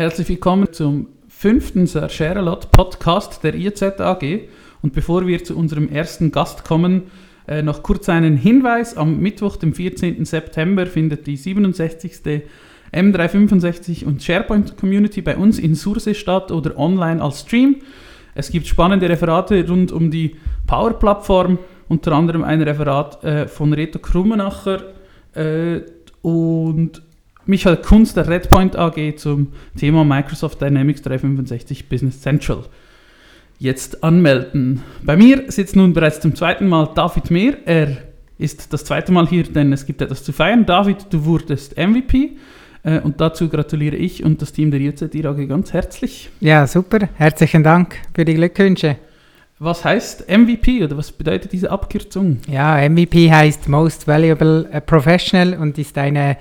Herzlich willkommen zum fünften Sir Sherelot Podcast der IZ AG. Und bevor wir zu unserem ersten Gast kommen, äh, noch kurz einen Hinweis. Am Mittwoch, dem 14. September, findet die 67. M365 und SharePoint Community bei uns in Surse statt oder online als Stream. Es gibt spannende Referate rund um die Power-Plattform, unter anderem ein Referat äh, von Reto Krummenacher äh, und Michael Kunz der Redpoint AG zum Thema Microsoft Dynamics 365 Business Central. Jetzt anmelden. Bei mir sitzt nun bereits zum zweiten Mal David Mehr. Er ist das zweite Mal hier, denn es gibt etwas zu feiern. David, du wurdest MVP. Äh, und dazu gratuliere ich und das Team der IZ AG ganz herzlich. Ja, super. Herzlichen Dank für die Glückwünsche. Was heißt MVP oder was bedeutet diese Abkürzung? Ja, MVP heißt Most Valuable Professional und ist eine,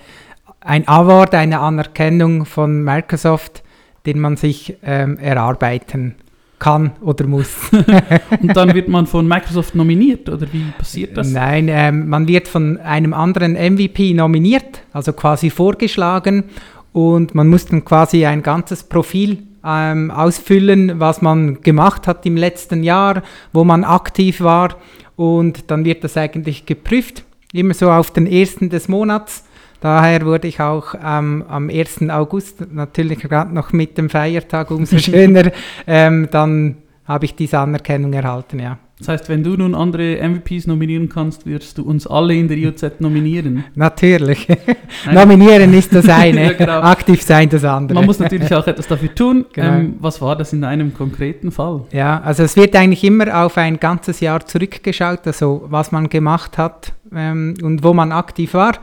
ein Award, eine Anerkennung von Microsoft, den man sich ähm, erarbeiten kann oder muss. und dann wird man von Microsoft nominiert oder wie passiert das? Nein, ähm, man wird von einem anderen MVP nominiert, also quasi vorgeschlagen und man muss dann quasi ein ganzes Profil ähm, ausfüllen, was man gemacht hat im letzten Jahr, wo man aktiv war und dann wird das eigentlich geprüft, immer so auf den ersten des Monats. Daher wurde ich auch ähm, am 1. August, natürlich gerade noch mit dem Feiertag umso schöner, ähm, dann habe ich diese Anerkennung erhalten, ja. Das heißt, wenn du nun andere MVPs nominieren kannst, wirst du uns alle in der IOZ nominieren. Natürlich. nominieren ist das eine, ja, genau. aktiv sein das andere. Man muss natürlich auch etwas dafür tun. Genau. Ähm, was war das in einem konkreten Fall? Ja, also es wird eigentlich immer auf ein ganzes Jahr zurückgeschaut, also was man gemacht hat ähm, und wo man aktiv war.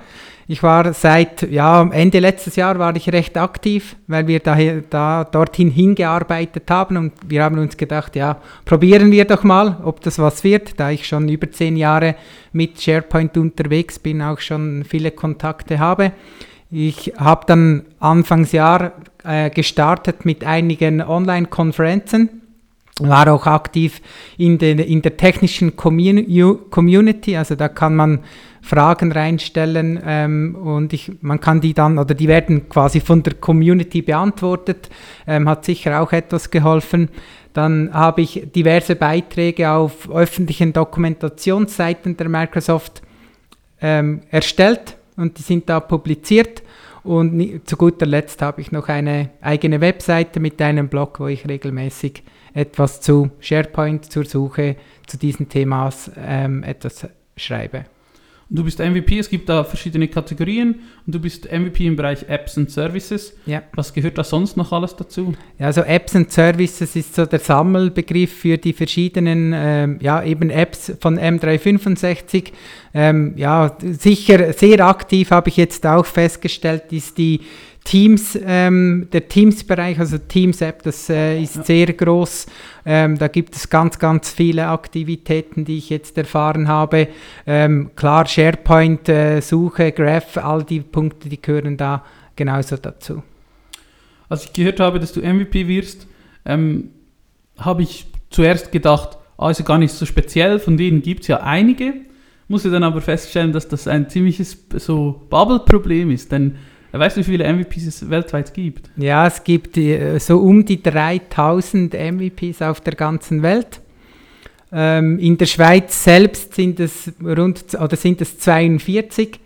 Ich war seit ja, Ende letztes Jahr war ich recht aktiv, weil wir da, da dorthin hingearbeitet haben und wir haben uns gedacht, ja, probieren wir doch mal, ob das was wird, da ich schon über zehn Jahre mit SharePoint unterwegs bin, auch schon viele Kontakte habe. Ich habe dann Anfangsjahr äh, gestartet mit einigen Online-Konferenzen war auch aktiv in, den, in der technischen Community, also da kann man Fragen reinstellen ähm, und ich, man kann die dann, oder die werden quasi von der Community beantwortet, ähm, hat sicher auch etwas geholfen. Dann habe ich diverse Beiträge auf öffentlichen Dokumentationsseiten der Microsoft ähm, erstellt und die sind da publiziert. Und zu guter Letzt habe ich noch eine eigene Webseite mit einem Blog, wo ich regelmäßig etwas zu SharePoint, zur Suche zu diesen Themas ähm, etwas schreibe. Und du bist MVP, es gibt da verschiedene Kategorien und du bist MVP im Bereich Apps und Services. Ja. Was gehört da sonst noch alles dazu? Ja, also Apps und Services ist so der Sammelbegriff für die verschiedenen, ähm, ja, eben Apps von M365. Ähm, ja, sicher sehr aktiv habe ich jetzt auch festgestellt, ist die Teams, ähm, der Teams-Bereich, also Teams-App, das äh, ist ja. sehr groß. Ähm, da gibt es ganz, ganz viele Aktivitäten, die ich jetzt erfahren habe. Ähm, klar, SharePoint, äh, Suche, Graph, all die Punkte, die gehören da genauso dazu. Als ich gehört habe, dass du MVP wirst, ähm, habe ich zuerst gedacht, also gar nicht so speziell, von denen gibt es ja einige. Musste dann aber feststellen, dass das ein ziemliches so Bubble-Problem ist, denn Weißt du, wie viele MVPs es weltweit gibt? Ja, es gibt äh, so um die 3000 MVPs auf der ganzen Welt. Ähm, in der Schweiz selbst sind es rund oder sind es 42.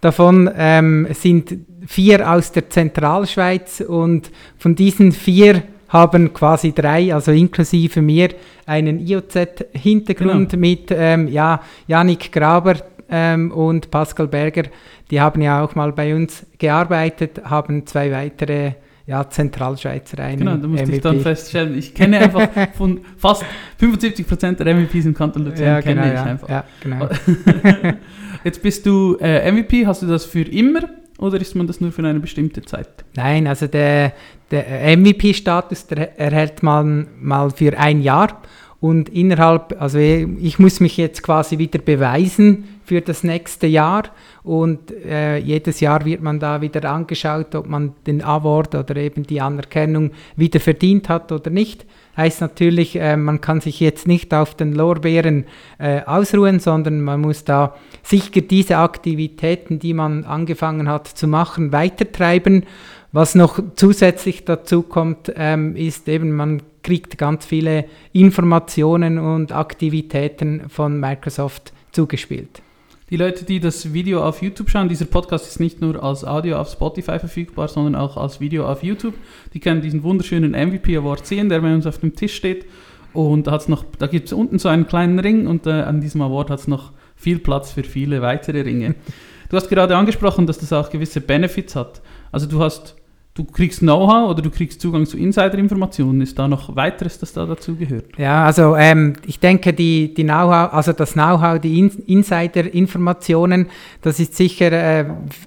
Davon ähm, sind vier aus der Zentralschweiz und von diesen vier haben quasi drei, also inklusive mir, einen IOZ-Hintergrund genau. mit ähm, ja, Janik Graber ähm, und Pascal Berger, die haben ja auch mal bei uns gearbeitet, haben zwei weitere ja, Zentralschweizer ein. Genau, da musste MVP. ich dann feststellen, ich kenne einfach von fast 75% der MVPs im Kanton Luzern, ja, kenne genau, ich ja, einfach. Ja, genau. Jetzt bist du äh, MVP, hast du das für immer oder ist man das nur für eine bestimmte Zeit? Nein, also der, der MVP-Status erhält man mal für ein Jahr und innerhalb, also ich muss mich jetzt quasi wieder beweisen für das nächste Jahr und äh, jedes Jahr wird man da wieder angeschaut, ob man den Award oder eben die Anerkennung wieder verdient hat oder nicht. Heißt natürlich, äh, man kann sich jetzt nicht auf den Lorbeeren äh, ausruhen, sondern man muss da sicher diese Aktivitäten, die man angefangen hat zu machen, weitertreiben Was noch zusätzlich dazu kommt, ähm, ist eben, man kriegt ganz viele Informationen und Aktivitäten von Microsoft zugespielt. Die Leute, die das Video auf YouTube schauen, dieser Podcast ist nicht nur als Audio auf Spotify verfügbar, sondern auch als Video auf YouTube. Die können diesen wunderschönen MVP Award sehen, der bei uns auf dem Tisch steht. Und da, da gibt es unten so einen kleinen Ring und äh, an diesem Award hat es noch viel Platz für viele weitere Ringe. Du hast gerade angesprochen, dass das auch gewisse Benefits hat. Also du hast du kriegst Know-how oder du kriegst Zugang zu Insider-Informationen. Ist da noch weiteres, das da dazu gehört? Ja, also ähm, ich denke, die, die Know-how, also das Know-how, die In Insider-Informationen, das ist sicher äh,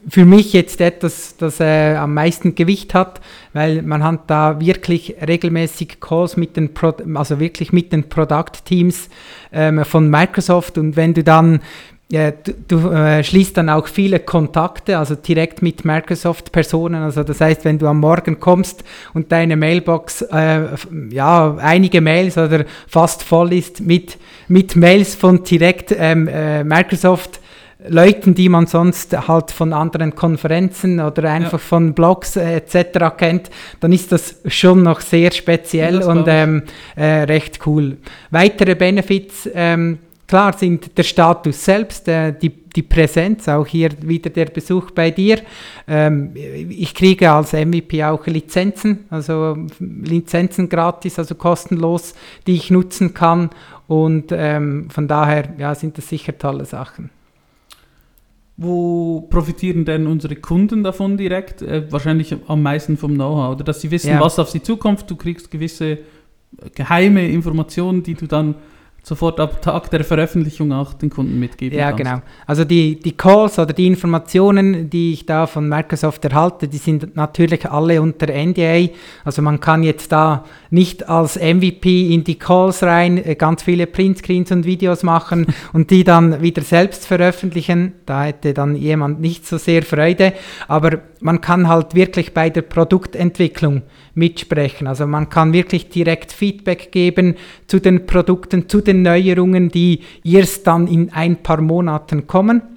für mich jetzt etwas, das äh, am meisten Gewicht hat, weil man hat da wirklich regelmäßig Calls mit den, Pro also wirklich mit den Product-Teams ähm, von Microsoft und wenn du dann ja, du, du äh, schließt dann auch viele Kontakte, also direkt mit Microsoft-Personen. Also das heißt, wenn du am Morgen kommst und deine Mailbox, äh, ja, einige Mails oder fast voll ist mit, mit Mails von direkt ähm, äh, Microsoft, Leuten, die man sonst halt von anderen Konferenzen oder einfach ja. von Blogs äh, etc. kennt, dann ist das schon noch sehr speziell und ähm, äh, recht cool. Weitere Benefits ähm, Klar sind der Status selbst, äh, die, die Präsenz, auch hier wieder der Besuch bei dir. Ähm, ich kriege als MVP auch Lizenzen, also Lizenzen gratis, also kostenlos, die ich nutzen kann. Und ähm, von daher ja, sind das sicher tolle Sachen. Wo profitieren denn unsere Kunden davon direkt? Äh, wahrscheinlich am meisten vom Know-how, oder dass sie wissen, ja. was auf sie zukommt. Du kriegst gewisse geheime Informationen, die du dann sofort ab Tag der Veröffentlichung auch den Kunden mitgeben Ja, kannst. genau. Also die, die Calls oder die Informationen, die ich da von Microsoft erhalte, die sind natürlich alle unter NDA. Also man kann jetzt da nicht als MVP in die Calls rein, äh, ganz viele Printscreens und Videos machen und die dann wieder selbst veröffentlichen. Da hätte dann jemand nicht so sehr Freude. Aber man kann halt wirklich bei der Produktentwicklung mitsprechen. Also man kann wirklich direkt Feedback geben zu den Produkten, zu den Neuerungen, die erst dann in ein paar Monaten kommen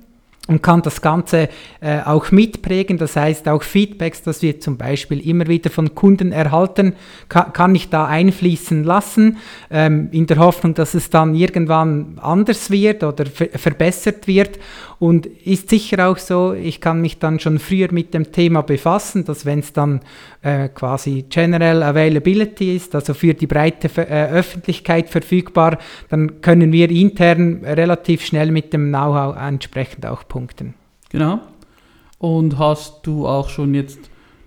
und kann das Ganze äh, auch mitprägen. Das heißt, auch Feedbacks, das wir zum Beispiel immer wieder von Kunden erhalten, kann, kann ich da einfließen lassen, ähm, in der Hoffnung, dass es dann irgendwann anders wird oder verbessert wird. Und ist sicher auch so, ich kann mich dann schon früher mit dem Thema befassen, dass wenn es dann äh, quasi General Availability ist, also für die breite äh, Öffentlichkeit verfügbar, dann können wir intern relativ schnell mit dem Know-how entsprechend auch. Genau. Und hast du auch schon jetzt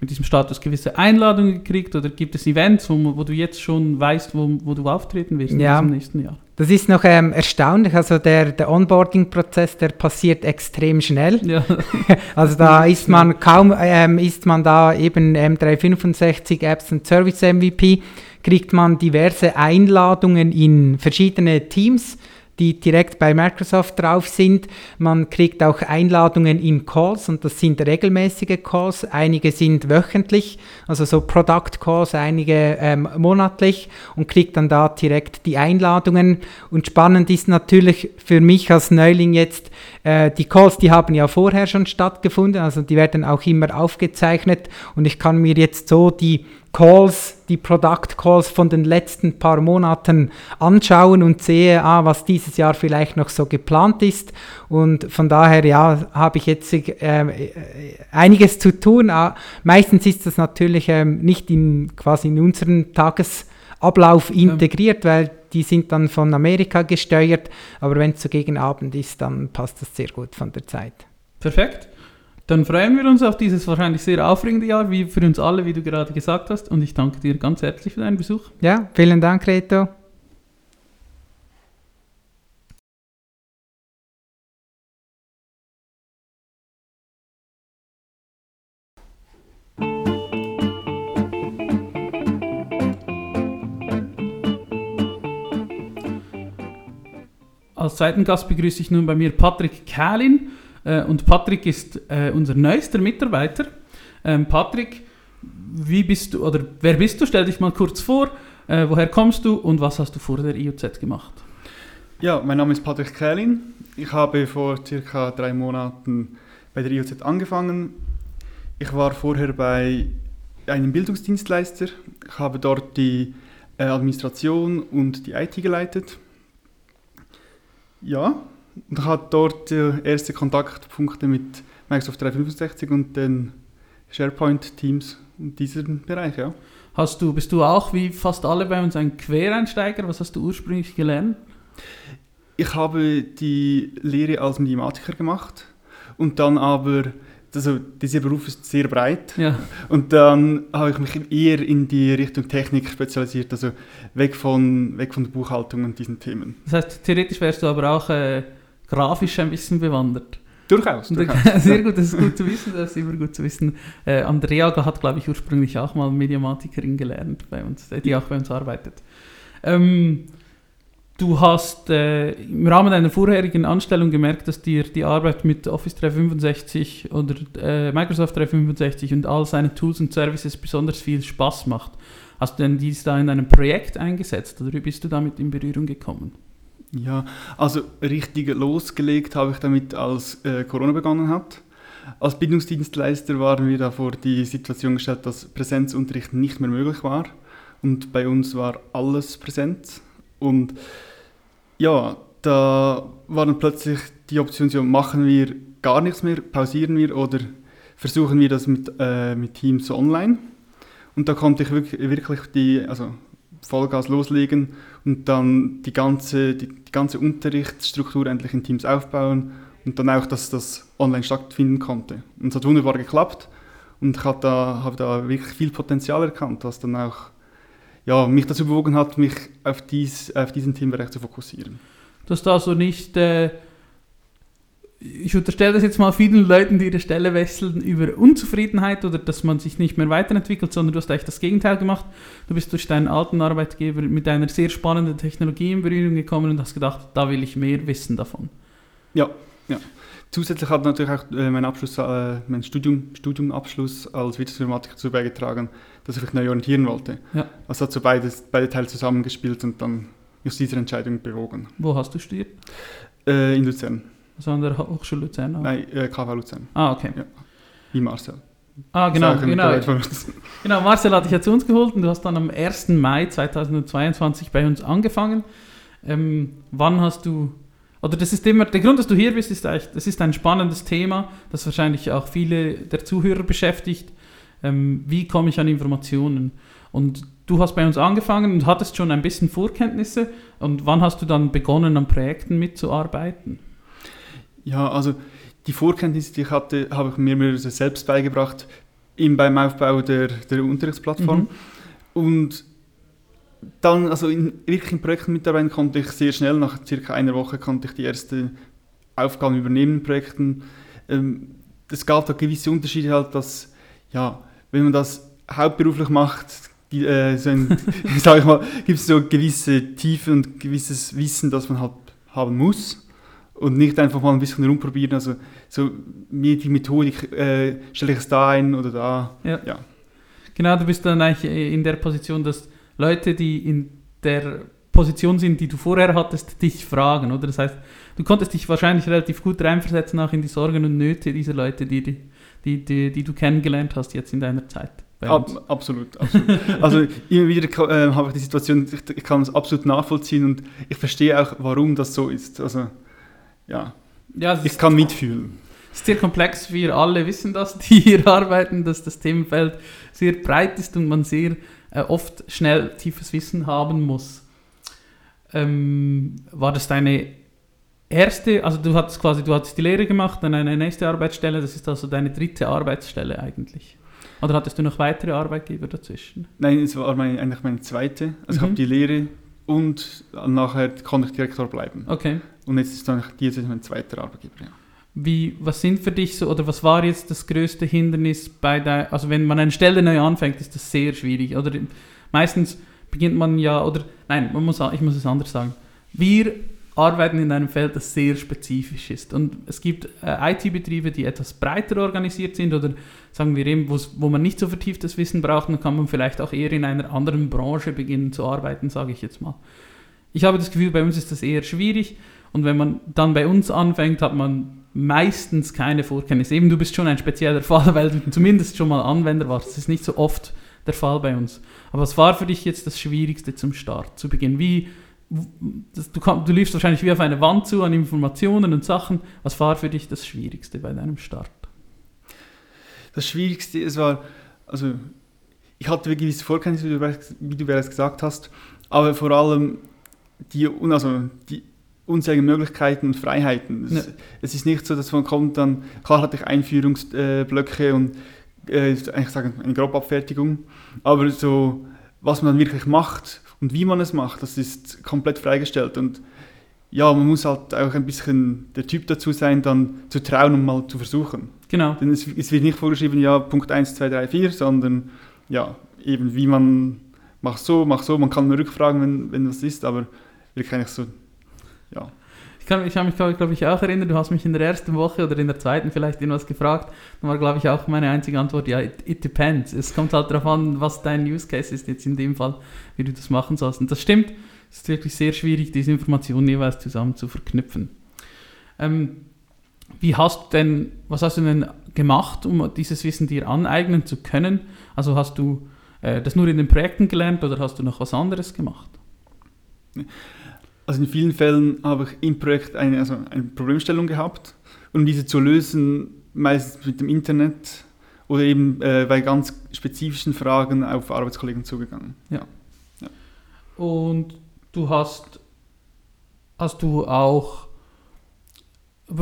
mit diesem Status gewisse Einladungen gekriegt oder gibt es Events, wo, wo du jetzt schon weißt, wo, wo du auftreten wirst ja, im nächsten Jahr? Das ist noch ähm, erstaunlich. Also der, der Onboarding-Prozess, der passiert extrem schnell. Ja. also da ist man kaum, ähm, ist man da eben M365 Apps und Service MVP, kriegt man diverse Einladungen in verschiedene Teams die direkt bei Microsoft drauf sind. Man kriegt auch Einladungen in Calls und das sind regelmäßige Calls. Einige sind wöchentlich, also so Product Calls, einige ähm, monatlich und kriegt dann da direkt die Einladungen. Und spannend ist natürlich für mich als Neuling jetzt, äh, die Calls, die haben ja vorher schon stattgefunden, also die werden auch immer aufgezeichnet und ich kann mir jetzt so die Calls, die Product Calls von den letzten paar Monaten anschauen und sehe, ah, was dieses Jahr vielleicht noch so geplant ist. Und von daher, ja, habe ich jetzt äh, einiges zu tun. Ah, meistens ist das natürlich äh, nicht in, quasi in unseren Tagesablauf integriert, weil die sind dann von Amerika gesteuert. Aber wenn es so gegen Abend ist, dann passt das sehr gut von der Zeit. Perfekt. Dann freuen wir uns auf dieses wahrscheinlich sehr aufregende Jahr, wie für uns alle, wie du gerade gesagt hast. Und ich danke dir ganz herzlich für deinen Besuch. Ja, vielen Dank, Reto. Als zweiten Gast begrüße ich nun bei mir Patrick Kählin. Äh, und Patrick ist äh, unser neuester Mitarbeiter. Ähm, Patrick, wie bist du oder wer bist du? Stell dich mal kurz vor. Äh, woher kommst du und was hast du vor der IOZ gemacht? Ja, mein Name ist Patrick Kählin. Ich habe vor circa drei Monaten bei der IOZ angefangen. Ich war vorher bei einen Bildungsdienstleister. Ich habe dort die äh, Administration und die IT geleitet. Ja, und ich hatte dort erste Kontaktpunkte mit Microsoft 365 und den SharePoint-Teams in diesem Bereich, ja. Hast du, bist du auch wie fast alle bei uns ein Quereinsteiger? Was hast du ursprünglich gelernt? Ich habe die Lehre als Mediamatiker gemacht und dann aber, also dieser Beruf ist sehr breit Ja. und dann habe ich mich eher in die Richtung Technik spezialisiert, also weg von, weg von der Buchhaltung und diesen Themen. Das heißt, theoretisch wärst du aber auch äh, grafisch ein bisschen bewandert. Durchaus, durchaus. Sehr gut, das ist gut zu wissen, das ist immer gut zu wissen. Äh, Andrea hat, glaube ich, ursprünglich auch mal Mediamatikerin gelernt bei uns, äh, die auch bei uns arbeitet. Ähm, du hast äh, im Rahmen deiner vorherigen Anstellung gemerkt, dass dir die Arbeit mit Office 365 oder äh, Microsoft 365 und all seinen Tools und Services besonders viel Spaß macht. Hast du denn dies da in einem Projekt eingesetzt oder wie bist du damit in Berührung gekommen? Ja, also richtig losgelegt habe ich damit, als äh, Corona begonnen hat. Als Bildungsdienstleister waren wir da vor die Situation gestellt, dass Präsenzunterricht nicht mehr möglich war. Und bei uns war alles Präsenz. Und ja, da war dann plötzlich die Option, so, machen wir gar nichts mehr, pausieren wir oder versuchen wir das mit, äh, mit Teams online. Und da konnte ich wirklich, wirklich die, also Vollgas loslegen und dann die ganze, die, die ganze Unterrichtsstruktur endlich in Teams aufbauen und dann auch, dass das online stattfinden konnte. Und es hat wunderbar geklappt und ich habe da, habe da wirklich viel Potenzial erkannt, was dann auch ja, mich dazu bewogen hat, mich auf, dies, auf diesen Themenbereich zu fokussieren. dass da so nicht, äh, ich unterstelle das jetzt mal vielen Leuten, die ihre Stelle wechseln, über Unzufriedenheit oder dass man sich nicht mehr weiterentwickelt, sondern du hast eigentlich das Gegenteil gemacht. Du bist durch deinen alten Arbeitgeber mit einer sehr spannenden Technologie in Berührung gekommen und hast gedacht, da will ich mehr wissen davon. Ja, ja. Zusätzlich hat natürlich auch äh, mein Abschluss, äh, mein Studium, Studiumabschluss als Wirtschaftsinformatiker dazu beigetragen, dass ich mich neu orientieren wollte. Ja. Also hat so beides, beide Teile zusammengespielt und dann aus dieser Entscheidung bewogen. Wo hast du studiert? Äh, in Luzern. Also an der Hochschule Luzern? auch? Nein, äh, KV Luzern. Ah, okay. Wie Marcel. Ah, genau, genau. Genau, Marcel hat dich ja zu uns geholt und du hast dann am 1. Mai 2022 bei uns angefangen. Ähm, wann hast du, oder das ist immer, der Grund, dass du hier bist, ist eigentlich, das ist ein spannendes Thema, das wahrscheinlich auch viele der Zuhörer beschäftigt. Ähm, wie komme ich an Informationen? Und du hast bei uns angefangen und hattest schon ein bisschen Vorkenntnisse. Und wann hast du dann begonnen, an Projekten mitzuarbeiten? Ja, also die Vorkenntnisse, die ich hatte, habe ich mir mehr selbst beigebracht im, beim Aufbau der, der Unterrichtsplattform. Mhm. Und dann, also in wirklichen Projekten mitarbeiten konnte ich sehr schnell, nach circa einer Woche konnte ich die ersten Aufgaben übernehmen in Projekten. Ähm, es gab da gewisse Unterschiede halt, dass, ja, wenn man das hauptberuflich macht, die, äh, so ein, sag ich mal, gibt es so gewisse Tiefe und gewisses Wissen, das man halt haben muss und nicht einfach mal ein bisschen rumprobieren. Also so mir die Methodik, äh, stelle ich es da ein oder da. Ja. ja. Genau, du bist dann eigentlich in der Position, dass Leute, die in der Position sind, die du vorher hattest, dich fragen, oder? Das heißt, du konntest dich wahrscheinlich relativ gut reinversetzen, auch in die Sorgen und Nöte dieser Leute, die, die, die, die, die du kennengelernt hast jetzt in deiner Zeit. Ab, absolut, absolut. also immer wieder äh, habe ich die Situation, ich, ich kann es absolut nachvollziehen und ich verstehe auch, warum das so ist. Also ja, Ja, ich kann mitfühlen. es ist sehr komplex, wir alle wissen das, die hier arbeiten, dass das Themenfeld sehr breit ist und man sehr äh, oft schnell tiefes Wissen haben muss. Ähm, war das deine erste, also du hattest quasi, du hattest die Lehre gemacht, dann eine nächste Arbeitsstelle, das ist also deine dritte Arbeitsstelle eigentlich. Oder hattest du noch weitere Arbeitgeber dazwischen? Nein, es war mein, eigentlich meine zweite. Also ich Mhm. habe die Lehre und nachher konnte ich Direktor bleiben. Okay. Und jetzt ist dann die jetzt ist mein zweiter Arbeitgeber. Ja. Wie, was sind für dich so, oder was war jetzt das größte Hindernis bei der, also wenn man eine Stelle neu anfängt, ist das sehr schwierig, oder meistens beginnt man ja, oder nein, man muss, ich muss es anders sagen. Wir arbeiten in einem Feld, das sehr spezifisch ist und es gibt äh, IT-Betriebe, die etwas breiter organisiert sind oder sagen wir eben, wo man nicht so vertieftes Wissen braucht, dann kann man vielleicht auch eher in einer anderen Branche beginnen zu arbeiten, sage ich jetzt mal. Ich habe das Gefühl, bei uns ist das eher schwierig und wenn man dann bei uns anfängt, hat man meistens keine Vorkenntnisse. Eben, du bist schon ein spezieller Fall, weil du zumindest schon mal Anwender warst. Das ist nicht so oft der Fall bei uns. Aber was war für dich jetzt das Schwierigste zum Start, zu Beginn? Wie, das, du, komm, du liefst wahrscheinlich wie auf eine Wand zu an Informationen und Sachen. Was war für dich das Schwierigste bei deinem Start? Das Schwierigste, es war, also ich hatte gewisse Vorkenntnisse, wie du, wie du bereits gesagt hast, aber vor allem die, also die unzähligen Möglichkeiten und Freiheiten. Es, ja. es, ist nicht so, dass man kommt dann, klar hatte ich Einführungsblöcke und äh, eigentlich sagen, eine Grobabfertigung, aber so, was man dann wirklich macht und wie man es macht, das ist komplett freigestellt und ja, man muss halt auch ein bisschen der Typ dazu sein, dann zu trauen und mal zu versuchen. Genau. Denn es, es wird nicht vorgeschrieben, ja, Punkt 1, 2, 3, 4, sondern ja, eben wie man macht so, macht so, man kann nur rückfragen, wenn, wenn was ist, aber wirklich eigentlich so, ja. Ich kann ich mich, glaube ich, auch erinnern, du hast mich in der ersten Woche oder in der zweiten vielleicht irgendwas gefragt. Dann war, glaube ich, auch meine einzige Antwort, ja, it, it, depends. Es kommt halt darauf an, was dein Use Case ist jetzt in dem Fall, wie du das machen sollst. Und das stimmt, es ist wirklich sehr schwierig, diese Informationen jeweils zusammen zu verknüpfen. Ähm, wie hast denn, was hast du denn gemacht, um dieses Wissen dir aneignen zu können? Also hast du äh, das nur in den Projekten gelernt oder hast du noch was anderes gemacht? Also in vielen Fällen habe ich im Projekt eine, also eine Problemstellung gehabt und um diese zu lösen, meistens mit dem Internet oder eben äh, bei ganz spezifischen Fragen auf Arbeitskollegen zugegangen. Ja. ja. Und du hast, hast du auch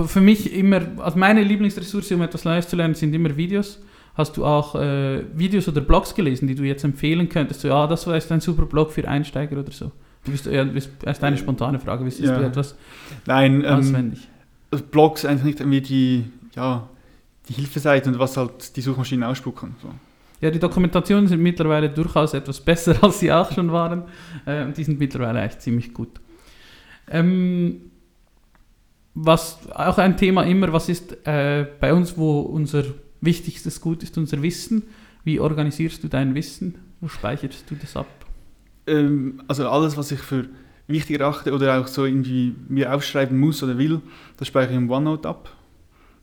für mich immer, also meine Lieblingsressource, um etwas Neues zu lernen, sind immer Videos. Hast du auch äh, Videos oder Blogs gelesen, die du jetzt empfehlen könntest? So, ja, das war jetzt ein super Blog für Einsteiger oder so. Du bist, ja, bist, erst eine spontane Frage, wissest ja. du etwas Nein, ähm, auswendig? Ähm, Blogs einfach nicht irgendwie die, ja, die Hilfeseite und was halt die Suchmaschinen ausspucken. So. Ja, die Dokumentationen sind mittlerweile durchaus etwas besser, als sie auch schon waren. Äh, und die sind mittlerweile echt ziemlich gut. Ähm, was auch ein Thema immer, was ist äh, bei uns, wo unser wichtigstes Gut ist, unser Wissen. Wie organisierst du dein Wissen? Wo speicherst du das ab? Ähm, also alles, was ich für wichtig erachte oder auch so irgendwie mir aufschreiben muss oder will, das speichere ich im OneNote ab.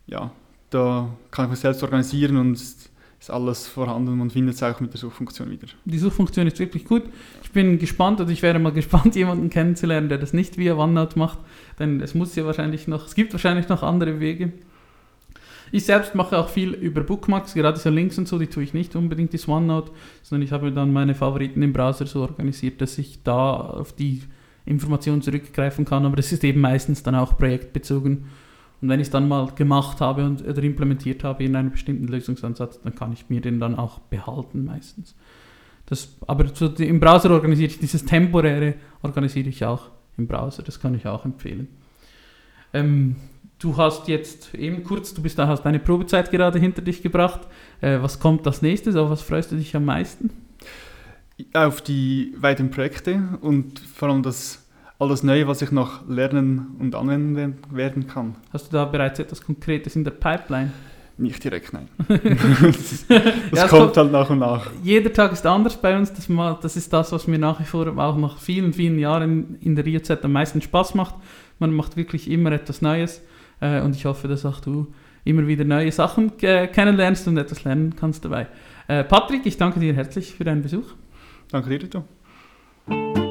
Ja, da kann ich mich selbst organisieren und ist alles vorhanden. Man findet es auch mit der Suchfunktion wieder. Die Suchfunktion ist wirklich gut. Ich bin gespannt und ich wäre mal gespannt, jemanden kennenzulernen, der das nicht via OneNote macht, denn es muss ja wahrscheinlich noch, es gibt wahrscheinlich noch andere Wege. Ich selbst mache auch viel über Bookmarks, gerade so Links und so, die tue ich nicht unbedingt ins OneNote, sondern ich habe dann meine Favoriten im Browser so organisiert, dass ich da auf die Informationen zurückgreifen kann, aber das ist eben meistens dann auch projektbezogen. Und wenn ich es dann mal gemacht habe und, oder implementiert habe in einem bestimmten Lösungsansatz, dann kann ich mir den dann auch behalten meistens. Das, aber so im Browser organisiere ich dieses temporäre, organisiere ich auch im Browser, das kann ich auch empfehlen. Ähm, du hast jetzt eben kurz, du bist da, hast deine Probezeit gerade hinter dich gebracht. Äh, was kommt als nächstes? Auf was freust du dich am meisten? Auf die weiteren Projekte und vor allem das alles Neue, was ich noch lernen und anwenden werden kann. Hast du da bereits etwas Konkretes in der Pipeline? Nicht direkt, nein. das, das ja, kommt, kommt, halt nach und nach. Jeder Tag ist anders bei uns. Das, das ist das, was mir nach wie vor auch nach vielen, vielen Jahren in der IOZ am meisten Spaß macht. Man macht wirklich immer etwas Neues. Äh, und ich hoffe, dass auch du immer wieder neue Sachen äh, kennenlernst und etwas lernen kannst dabei. Äh, Patrick, ich danke dir herzlich für deinen Besuch. Danke dir, du.